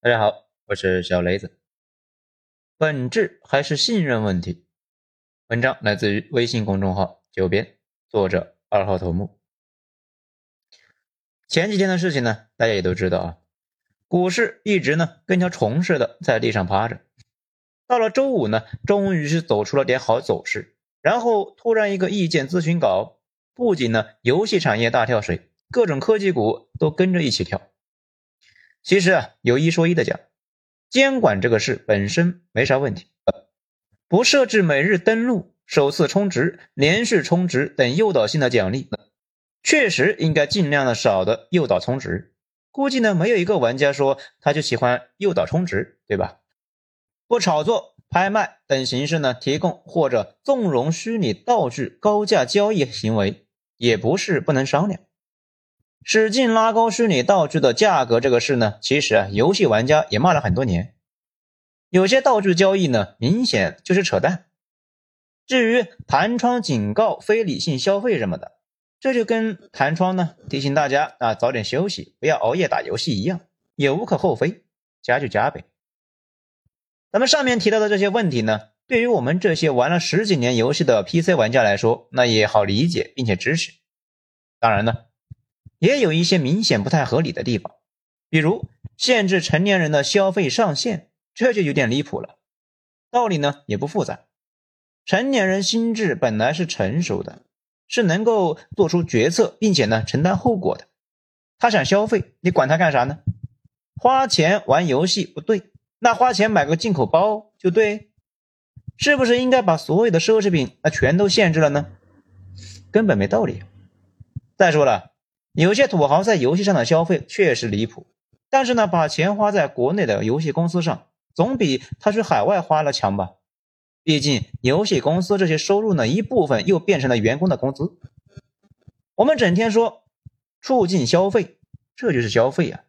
大家好，我是小雷子。本质还是信任问题。文章来自于微信公众号“九编”，作者二号头目。前几天的事情呢，大家也都知道啊。股市一直呢跟条虫似的在地上趴着，到了周五呢，终于是走出了点好走势。然后突然一个意见咨询稿，不仅呢游戏产业大跳水，各种科技股都跟着一起跳。其实啊，有一说一的讲，监管这个事本身没啥问题，不设置每日登录、首次充值、连续充值等诱导性的奖励，确实应该尽量的少的诱导充值。估计呢，没有一个玩家说他就喜欢诱导充值，对吧？不炒作、拍卖等形式呢，提供或者纵容虚拟道具高价交易行为，也不是不能商量。使劲拉高虚拟道具的价格这个事呢，其实啊，游戏玩家也骂了很多年。有些道具交易呢，明显就是扯淡。至于弹窗警告非理性消费什么的，这就跟弹窗呢提醒大家啊早点休息，不要熬夜打游戏一样，也无可厚非，加就加呗。咱们上面提到的这些问题呢，对于我们这些玩了十几年游戏的 PC 玩家来说，那也好理解并且支持。当然呢。也有一些明显不太合理的地方，比如限制成年人的消费上限，这就有点离谱了。道理呢也不复杂，成年人心智本来是成熟的，是能够做出决策，并且呢承担后果的。他想消费，你管他干啥呢？花钱玩游戏不对，那花钱买个进口包就对，是不是应该把所有的奢侈品那全都限制了呢？根本没道理。再说了。有些土豪在游戏上的消费确实离谱，但是呢，把钱花在国内的游戏公司上，总比他去海外花了强吧？毕竟游戏公司这些收入呢，一部分又变成了员工的工资。我们整天说促进消费，这就是消费啊！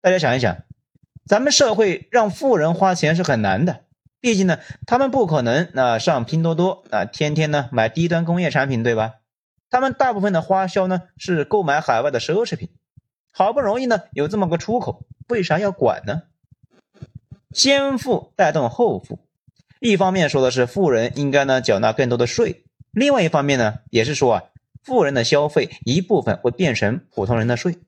大家想一想，咱们社会让富人花钱是很难的，毕竟呢，他们不可能那上拼多多啊，天天呢买低端工业产品，对吧？他们大部分的花销呢是购买海外的奢侈品，好不容易呢有这么个出口，为啥要管呢？先富带动后富，一方面说的是富人应该呢缴纳更多的税，另外一方面呢也是说啊富人的消费一部分会变成普通人的税。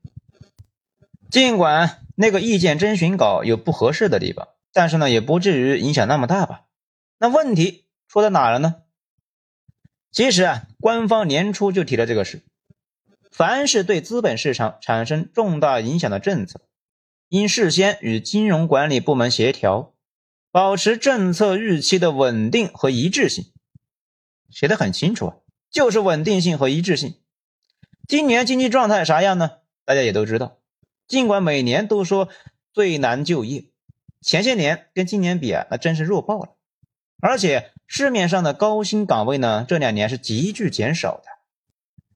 尽管那个意见征询稿有不合适的地方，但是呢也不至于影响那么大吧？那问题出在哪了呢？其实啊，官方年初就提了这个事，凡是对资本市场产生重大影响的政策，应事先与金融管理部门协调，保持政策预期的稳定和一致性。写的很清楚啊，就是稳定性和一致性。今年经济状态啥样呢？大家也都知道，尽管每年都说最难就业，前些年跟今年比啊，那真是弱爆了。而且市面上的高薪岗位呢，这两年是急剧减少的。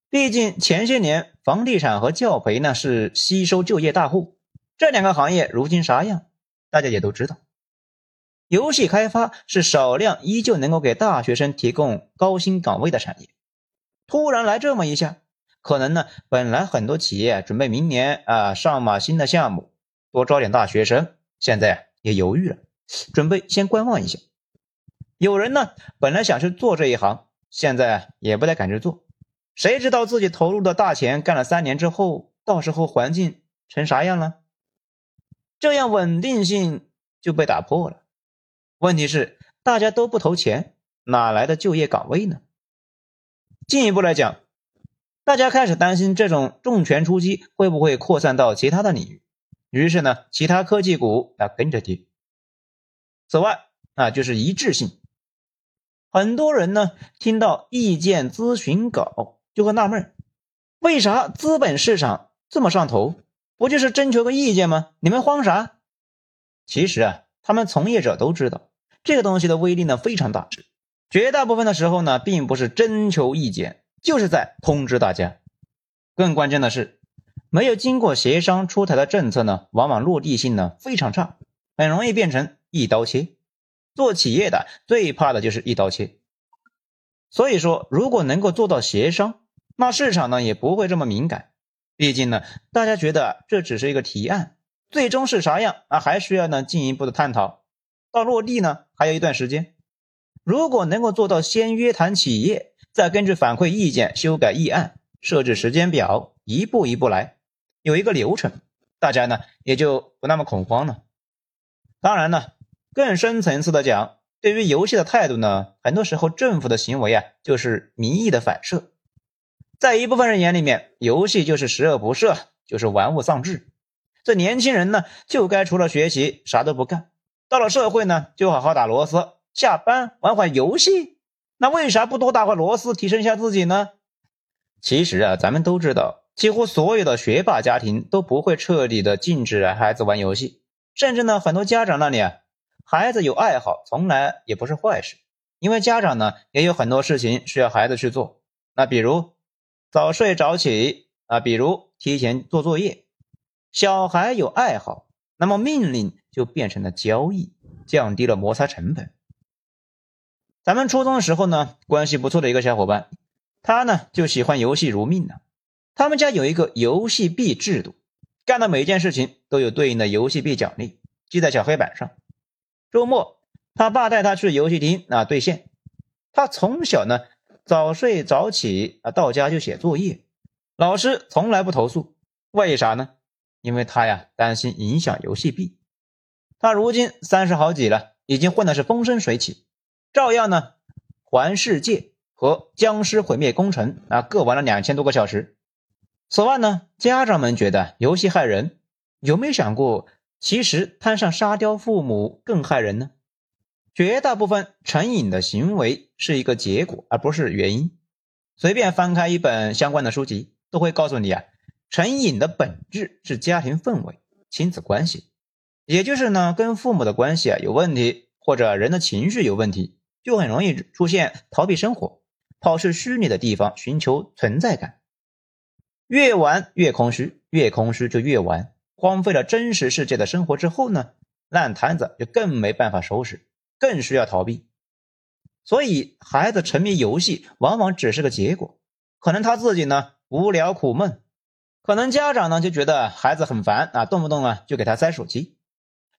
毕竟前些年房地产和教培呢是吸收就业大户，这两个行业如今啥样，大家也都知道。游戏开发是少量依旧能够给大学生提供高薪岗位的产业，突然来这么一下，可能呢本来很多企业准备明年啊上马新的项目，多招点大学生，现在也犹豫了，准备先观望一下。有人呢，本来想去做这一行，现在也不太敢去做。谁知道自己投入的大钱干了三年之后，到时候环境成啥样了？这样稳定性就被打破了。问题是，大家都不投钱，哪来的就业岗位呢？进一步来讲，大家开始担心这种重拳出击会不会扩散到其他的领域，于是呢，其他科技股要跟着跌。此外啊，就是一致性。很多人呢听到意见咨询稿就会纳闷为啥资本市场这么上头？不就是征求个意见吗？你们慌啥？其实啊，他们从业者都知道这个东西的威力呢非常大，绝大部分的时候呢，并不是征求意见，就是在通知大家。更关键的是，没有经过协商出台的政策呢，往往落地性呢非常差，很容易变成一刀切。做企业的最怕的就是一刀切，所以说如果能够做到协商，那市场呢也不会这么敏感。毕竟呢，大家觉得这只是一个提案，最终是啥样啊？还需要呢进一步的探讨。到落地呢，还有一段时间。如果能够做到先约谈企业，再根据反馈意见修改议案，设置时间表，一步一步来，有一个流程，大家呢也就不那么恐慌了。当然呢，更深层次的讲，对于游戏的态度呢，很多时候政府的行为啊，就是民意的反射。在一部分人眼里面，游戏就是十恶不赦，就是玩物丧志。这年轻人呢，就该除了学习啥都不干。到了社会呢，就好好打螺丝，下班玩会游戏。那为啥不多打会螺丝，提升一下自己呢？其实啊，咱们都知道，几乎所有的学霸家庭都不会彻底的禁止孩子玩游戏，甚至呢，很多家长那里啊，孩子有爱好从来也不是坏事，因为家长呢也有很多事情需要孩子去做。那比如早睡早起啊，比如提前做作业。小孩有爱好，那么命令就变成了交易，降低了摩擦成本。咱们初中的时候呢，关系不错的一个小伙伴，他呢就喜欢游戏如命呢。他们家有一个游戏币制度，干的每一件事情都有对应的游戏币奖励，记在小黑板上。周末，他爸带他去游戏厅啊兑现。他从小呢早睡早起啊，到家就写作业，老师从来不投诉。为啥呢？因为他呀担心影响游戏币，他如今三十好几了，已经混的是风生水起，照样呢环世界和僵尸毁灭工程啊各玩了两千多个小时。此外呢，家长们觉得游戏害人，有没有想过，其实摊上沙雕父母更害人呢？绝大部分成瘾的行为是一个结果，而不是原因。随便翻开一本相关的书籍，都会告诉你啊。成瘾的本质是家庭氛围、亲子关系，也就是呢，跟父母的关系啊有问题，或者人的情绪有问题，就很容易出现逃避生活，跑去虚拟的地方寻求存在感。越玩越空虚，越空虚就越玩，荒废了真实世界的生活之后呢，烂摊子就更没办法收拾，更需要逃避。所以，孩子沉迷游戏往往只是个结果，可能他自己呢无聊苦闷。可能家长呢就觉得孩子很烦啊，动不动啊就给他塞手机。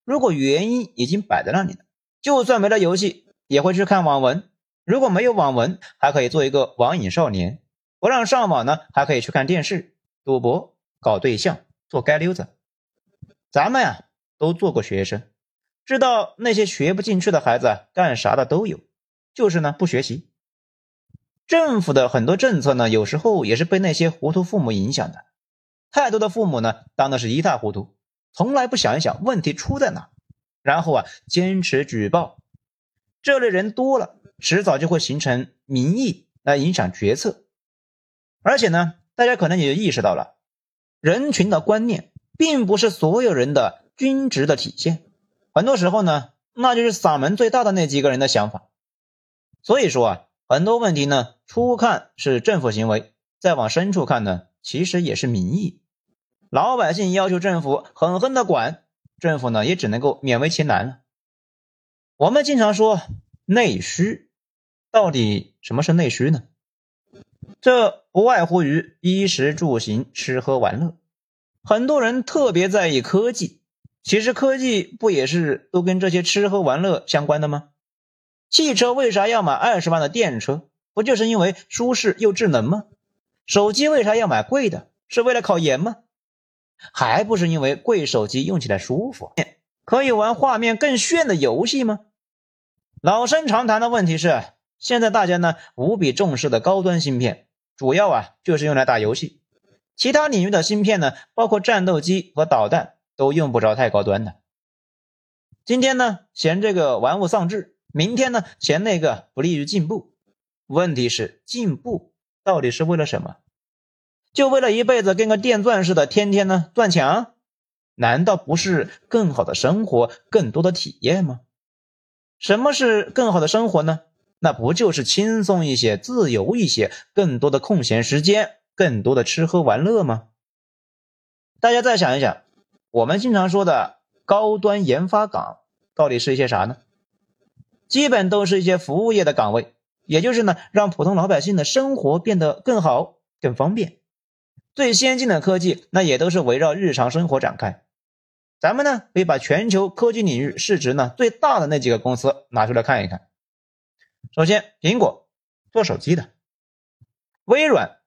如果原因已经摆在那里了，就算没了游戏，也会去看网文。如果没有网文，还可以做一个网瘾少年。不让上网呢，还可以去看电视、赌博、搞对象、做街溜子。咱们呀都做过学生，知道那些学不进去的孩子干啥的都有，就是呢不学习。政府的很多政策呢，有时候也是被那些糊涂父母影响的。太多的父母呢，当的是一塌糊涂，从来不想一想问题出在哪，然后啊，坚持举报。这类人多了，迟早就会形成民意来影响决策。而且呢，大家可能也意识到了，人群的观念并不是所有人的均值的体现，很多时候呢，那就是嗓门最大的那几个人的想法。所以说啊，很多问题呢，初看是政府行为，再往深处看呢。其实也是民意，老百姓要求政府狠狠的管，政府呢也只能够勉为其难了。我们经常说内需，到底什么是内需呢？这不外乎于衣食住行、吃喝玩乐。很多人特别在意科技，其实科技不也是都跟这些吃喝玩乐相关的吗？汽车为啥要买二十万的电车？不就是因为舒适又智能吗？手机为啥要买贵的？是为了考研吗？还不是因为贵手机用起来舒服，可以玩画面更炫的游戏吗？老生常谈的问题是，现在大家呢无比重视的高端芯片，主要啊就是用来打游戏，其他领域的芯片呢，包括战斗机和导弹，都用不着太高端的。今天呢嫌这个玩物丧志，明天呢嫌那个不利于进步。问题是进步。到底是为了什么？就为了一辈子跟个电钻似的，天天呢钻墙？难道不是更好的生活、更多的体验吗？什么是更好的生活呢？那不就是轻松一些、自由一些、更多的空闲时间、更多的吃喝玩乐吗？大家再想一想，我们经常说的高端研发岗到底是一些啥呢？基本都是一些服务业的岗位。也就是呢，让普通老百姓的生活变得更好、更方便。最先进的科技，那也都是围绕日常生活展开。咱们呢可以把全球科技领域市值呢最大的那几个公司拿出来看一看。首先，苹果做手机的，微软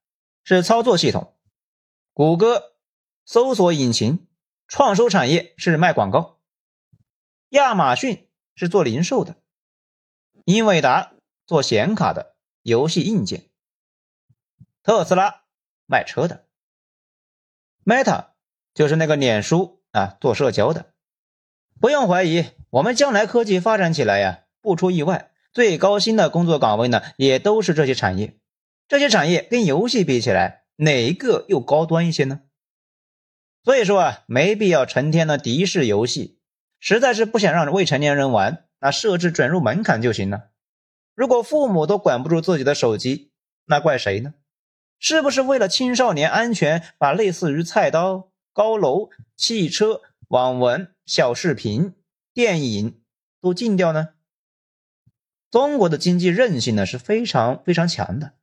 是操作系统，谷歌搜索引擎，创收产业是卖广告，亚马逊是做零售的，英伟达做显卡的，游戏硬件，特斯拉卖车的，Meta 就是那个脸书。啊，做社交的，不用怀疑，我们将来科技发展起来呀，不出意外，最高薪的工作岗位呢，也都是这些产业。这些产业跟游戏比起来，哪一个又高端一些呢？所以说啊，没必要成天的敌视游戏，实在是不想让未成年人玩，那设置准入门槛就行了。如果父母都管不住自己的手机，那怪谁呢？是不是为了青少年安全，把类似于菜刀？高楼、汽车、网文、小视频、电影都禁掉呢？中国的经济韧性呢是非常非常强的，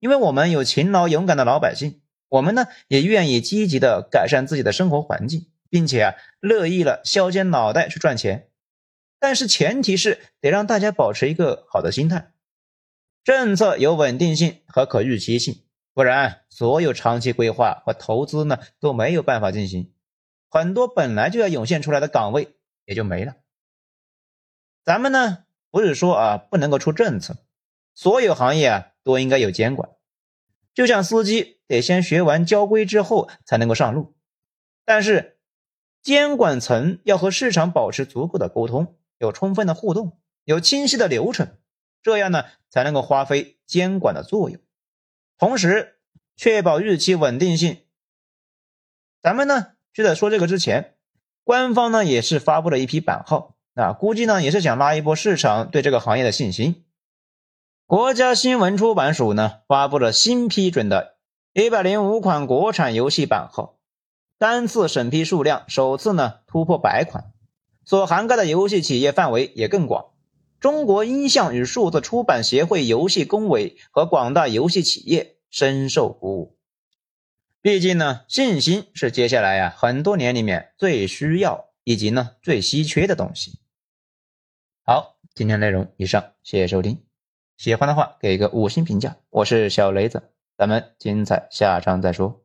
因为我们有勤劳勇敢的老百姓，我们呢也愿意积极的改善自己的生活环境，并且啊乐意了削尖脑袋去赚钱。但是前提是得让大家保持一个好的心态，政策有稳定性和可预期性。不然，所有长期规划和投资呢都没有办法进行，很多本来就要涌现出来的岗位也就没了。咱们呢不是说啊不能够出政策，所有行业啊都应该有监管，就像司机得先学完交规之后才能够上路，但是监管层要和市场保持足够的沟通，有充分的互动，有清晰的流程，这样呢才能够发挥监管的作用。同时，确保日期稳定性。咱们呢就在说这个之前，官方呢也是发布了一批版号，啊，估计呢也是想拉一波市场对这个行业的信心。国家新闻出版署呢发布了新批准的一百零五款国产游戏版号，单次审批数量首次呢突破百款，所涵盖的游戏企业范围也更广。中国音像与数字出版协会游戏工委和广大游戏企业深受鼓舞。毕竟呢，信心是接下来呀很多年里面最需要以及呢最稀缺的东西。好，今天内容以上，谢谢收听。喜欢的话给个五星评价。我是小雷子，咱们精彩下章再说。